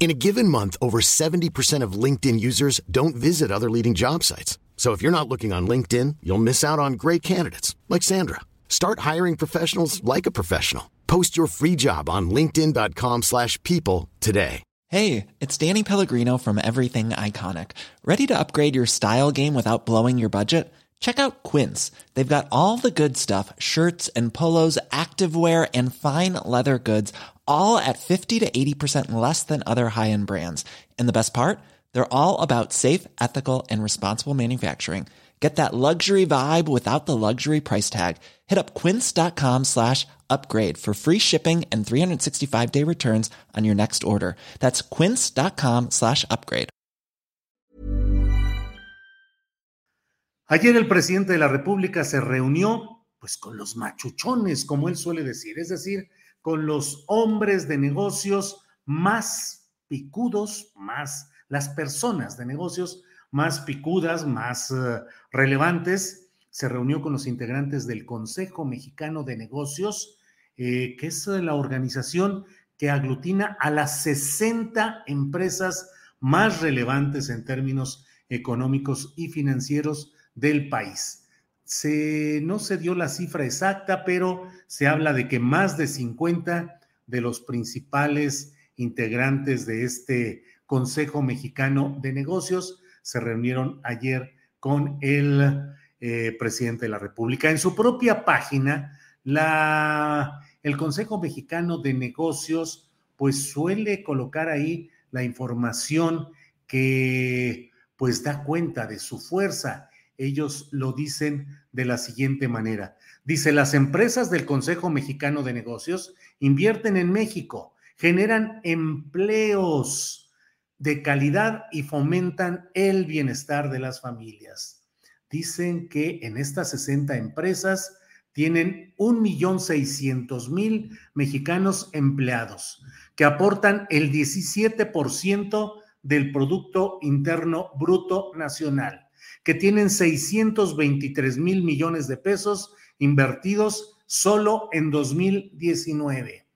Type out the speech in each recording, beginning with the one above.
In a given month, over 70% of LinkedIn users don't visit other leading job sites. So if you're not looking on LinkedIn, you'll miss out on great candidates like Sandra. Start hiring professionals like a professional. Post your free job on linkedin.com/people today. Hey, it's Danny Pellegrino from Everything Iconic. Ready to upgrade your style game without blowing your budget? Check out Quince. They've got all the good stuff, shirts and polos, activewear and fine leather goods, all at 50 to 80% less than other high-end brands. And the best part? They're all about safe, ethical, and responsible manufacturing. Get that luxury vibe without the luxury price tag. Hit up quince.com slash upgrade for free shipping and 365-day returns on your next order. That's quince.com slash upgrade. Ayer el presidente de la República se reunió pues con los machuchones, como él suele decir, es decir, con los hombres de negocios más picudos, más las personas de negocios más picudas, más uh, relevantes. Se reunió con los integrantes del Consejo Mexicano de Negocios, eh, que es la organización que aglutina a las 60 empresas más relevantes en términos económicos y financieros del país. Se, no se dio la cifra exacta, pero se habla de que más de 50 de los principales integrantes de este Consejo Mexicano de Negocios se reunieron ayer con el eh, presidente de la República. En su propia página, el Consejo Mexicano de Negocios pues suele colocar ahí la información que pues da cuenta de su fuerza. Ellos lo dicen de la siguiente manera. Dice, las empresas del Consejo Mexicano de Negocios invierten en México, generan empleos de calidad y fomentan el bienestar de las familias. Dicen que en estas 60 empresas tienen 1.600.000 mexicanos empleados, que aportan el 17% del Producto Interno Bruto Nacional, que tienen 623 mil millones de pesos invertidos solo en 2019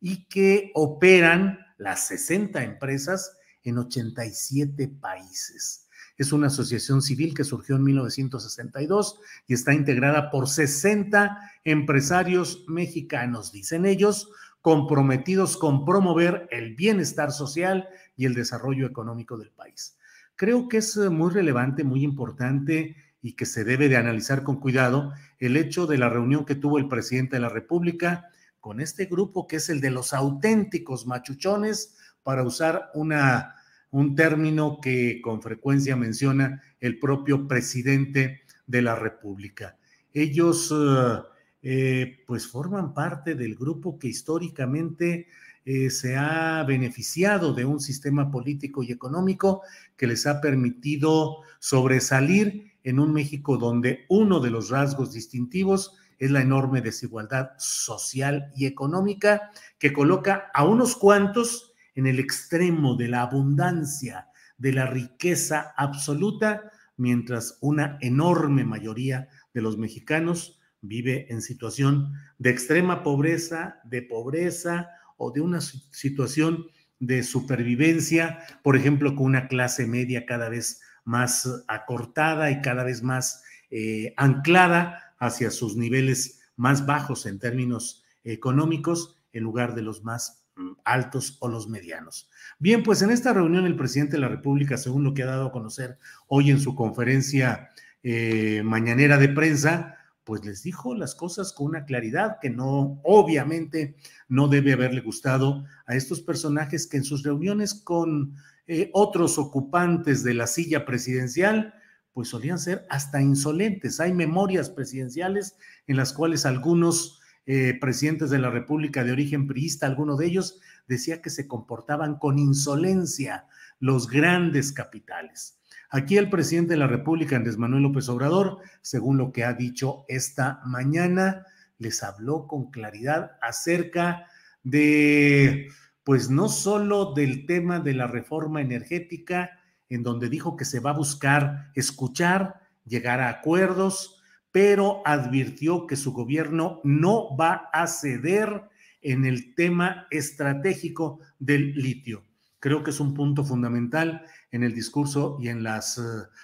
y que operan las 60 empresas en 87 países. Es una asociación civil que surgió en 1962 y está integrada por 60 empresarios mexicanos, dicen ellos, comprometidos con promover el bienestar social y el desarrollo económico del país. Creo que es muy relevante, muy importante y que se debe de analizar con cuidado el hecho de la reunión que tuvo el presidente de la República con este grupo que es el de los auténticos machuchones, para usar una, un término que con frecuencia menciona el propio presidente de la República. Ellos eh, eh, pues forman parte del grupo que históricamente eh, se ha beneficiado de un sistema político y económico que les ha permitido sobresalir en un México donde uno de los rasgos distintivos es la enorme desigualdad social y económica que coloca a unos cuantos en el extremo de la abundancia, de la riqueza absoluta, mientras una enorme mayoría de los mexicanos vive en situación de extrema pobreza, de pobreza o de una situación de supervivencia, por ejemplo, con una clase media cada vez más acortada y cada vez más eh, anclada hacia sus niveles más bajos en términos económicos, en lugar de los más Mm, altos o los medianos. Bien, pues en esta reunión el presidente de la República, según lo que ha dado a conocer hoy en su conferencia eh, mañanera de prensa, pues les dijo las cosas con una claridad que no, obviamente, no debe haberle gustado a estos personajes que en sus reuniones con eh, otros ocupantes de la silla presidencial, pues solían ser hasta insolentes. Hay memorias presidenciales en las cuales algunos eh, presidentes de la República de origen priista, alguno de ellos decía que se comportaban con insolencia, los grandes capitales. Aquí el presidente de la República, Andrés Manuel López Obrador, según lo que ha dicho esta mañana, les habló con claridad acerca de, pues no solo del tema de la reforma energética, en donde dijo que se va a buscar escuchar, llegar a acuerdos, pero advirtió que su gobierno no va a ceder en el tema estratégico del litio. Creo que es un punto fundamental en el discurso y en las eh,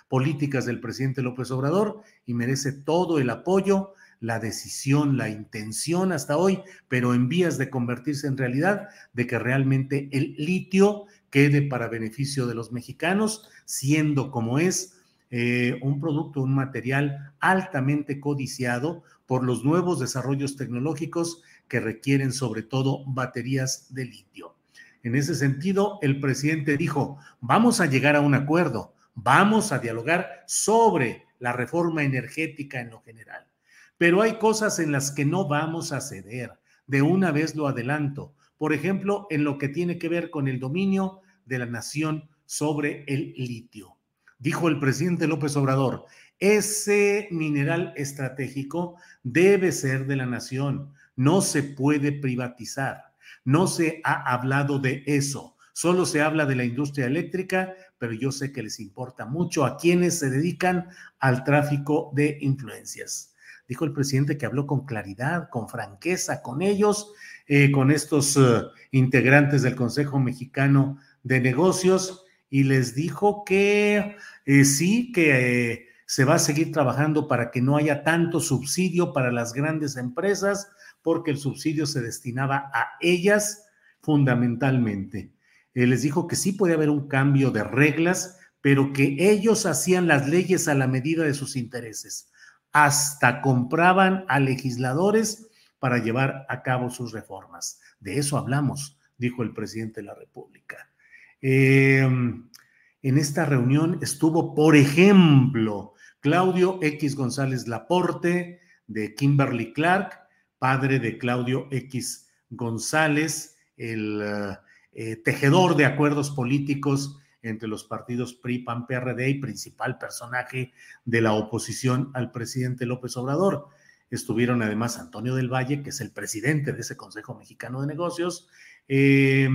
políticas del presidente López Obrador y merece todo el apoyo, la decisión, la intención hasta hoy, pero en vías de convertirse en realidad, de que realmente el litio quede para beneficio de los mexicanos, siendo como es eh, un producto, un material altamente codiciado por los nuevos desarrollos tecnológicos que requieren sobre todo baterías de litio. En ese sentido, el presidente dijo, vamos a llegar a un acuerdo, vamos a dialogar sobre la reforma energética en lo general. Pero hay cosas en las que no vamos a ceder. De una vez lo adelanto. Por ejemplo, en lo que tiene que ver con el dominio de la nación sobre el litio. Dijo el presidente López Obrador, ese mineral estratégico debe ser de la nación, no se puede privatizar. No se ha hablado de eso, solo se habla de la industria eléctrica, pero yo sé que les importa mucho a quienes se dedican al tráfico de influencias. Dijo el presidente que habló con claridad, con franqueza con ellos, eh, con estos eh, integrantes del Consejo Mexicano de Negocios y les dijo que eh, sí, que se va a seguir trabajando para que no haya tanto subsidio para las grandes empresas, porque el subsidio se destinaba a ellas fundamentalmente. les dijo que sí puede haber un cambio de reglas, pero que ellos hacían las leyes a la medida de sus intereses. Hasta compraban a legisladores para llevar a cabo sus reformas. De eso hablamos, dijo el presidente de la República. Em, en esta reunión estuvo, por ejemplo, Claudio X González Laporte, de Kimberly Clark, padre de Claudio X González, el eh, tejedor de acuerdos políticos entre los partidos PRI, PAN, PRD y principal personaje de la oposición al presidente López Obrador. Estuvieron además Antonio del Valle, que es el presidente de ese Consejo Mexicano de Negocios, eh,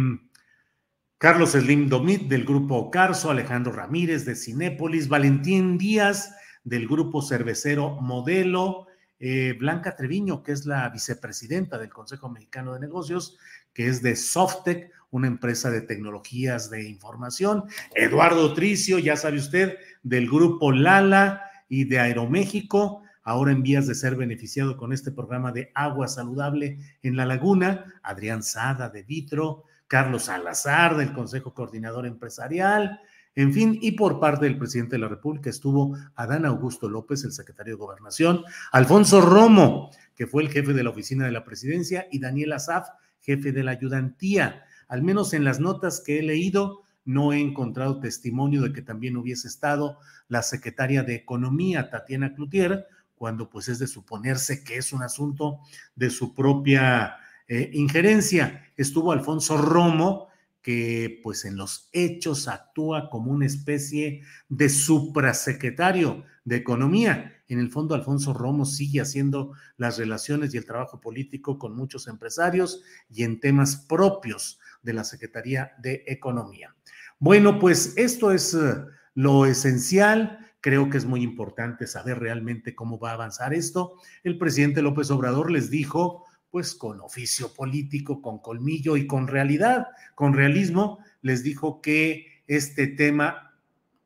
Carlos Slim Domit del grupo Carso, Alejandro Ramírez de Cinépolis, Valentín Díaz del grupo cervecero Modelo, eh, Blanca Treviño, que es la vicepresidenta del Consejo Mexicano de Negocios, que es de Softec, una empresa de tecnologías de información, Eduardo Tricio, ya sabe usted, del grupo Lala y de Aeroméxico, ahora en vías de ser beneficiado con este programa de agua saludable en la laguna, Adrián Sada de Vitro, Carlos Salazar del Consejo Coordinador Empresarial, en fin, y por parte del presidente de la República estuvo Adán Augusto López, el secretario de Gobernación, Alfonso Romo, que fue el jefe de la oficina de la presidencia, y Daniel Azaf, jefe de la ayudantía. Al menos en las notas que he leído, no he encontrado testimonio de que también hubiese estado la secretaria de Economía, Tatiana Cloutier, cuando pues es de suponerse que es un asunto de su propia eh, injerencia. Estuvo Alfonso Romo, que pues en los hechos actúa como una especie de suprasecretario de Economía. En el fondo, Alfonso Romo sigue haciendo las relaciones y el trabajo político con muchos empresarios y en temas propios de la Secretaría de Economía. Bueno, pues esto es eh, lo esencial. Creo que es muy importante saber realmente cómo va a avanzar esto. El presidente López Obrador les dijo pues con oficio político, con colmillo y con realidad, con realismo, les dijo que este tema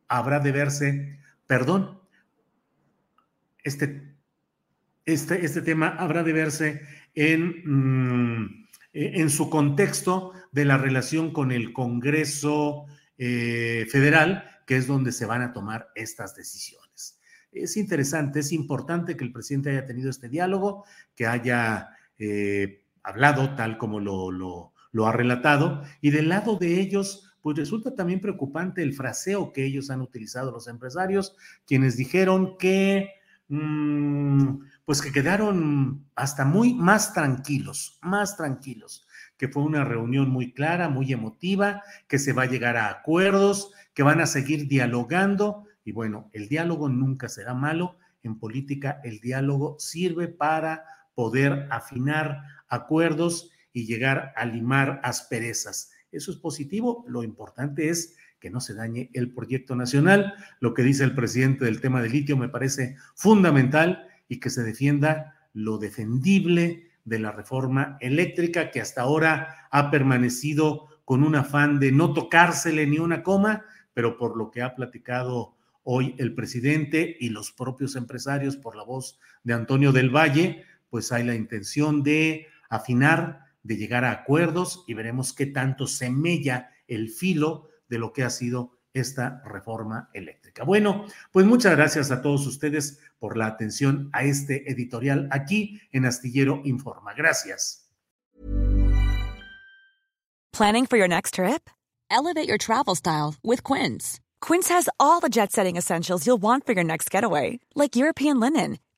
habrá de verse, perdón, este, este, este tema habrá de verse en, mm, en su contexto de la relación con el Congreso eh, Federal, que es donde se van a tomar estas decisiones. Es interesante, es importante que el presidente haya tenido este diálogo, que haya eh, hablado, tal como lo, ha relatado, y del lado de ellos, pues resulta también preocupante el fraseo que ellos han utilizado los empresarios, quienes dijeron que, mm, pues que quedaron hasta muy más tranquilos, más tranquilos, que fue una reunión muy clara, muy emotiva, que se va a llegar a acuerdos, que van a seguir dialogando. Y bueno, el diálogo nunca será malo. En política el diálogo sirve para poder afinar acuerdos y llegar a limar asperezas. Eso es positivo. Lo importante es que no se dañe el proyecto nacional. Lo que dice el presidente del tema del litio me parece fundamental y que se defienda lo defendible de la reforma eléctrica que hasta ahora ha permanecido con un afán de no tocársele ni una coma, pero por lo que ha platicado hoy el presidente y los propios empresarios por la voz de Antonio del Valle, pues hay la intención de afinar, de llegar a acuerdos y veremos qué tanto se mella el filo de lo que ha sido esta reforma eléctrica. Bueno, pues muchas gracias a todos ustedes por la atención a este editorial aquí en Astillero Informa. Gracias. Planning for your next trip? Elevate your travel style with Quince. Quince has all the jet-setting essentials you'll want for your next getaway, like European linen,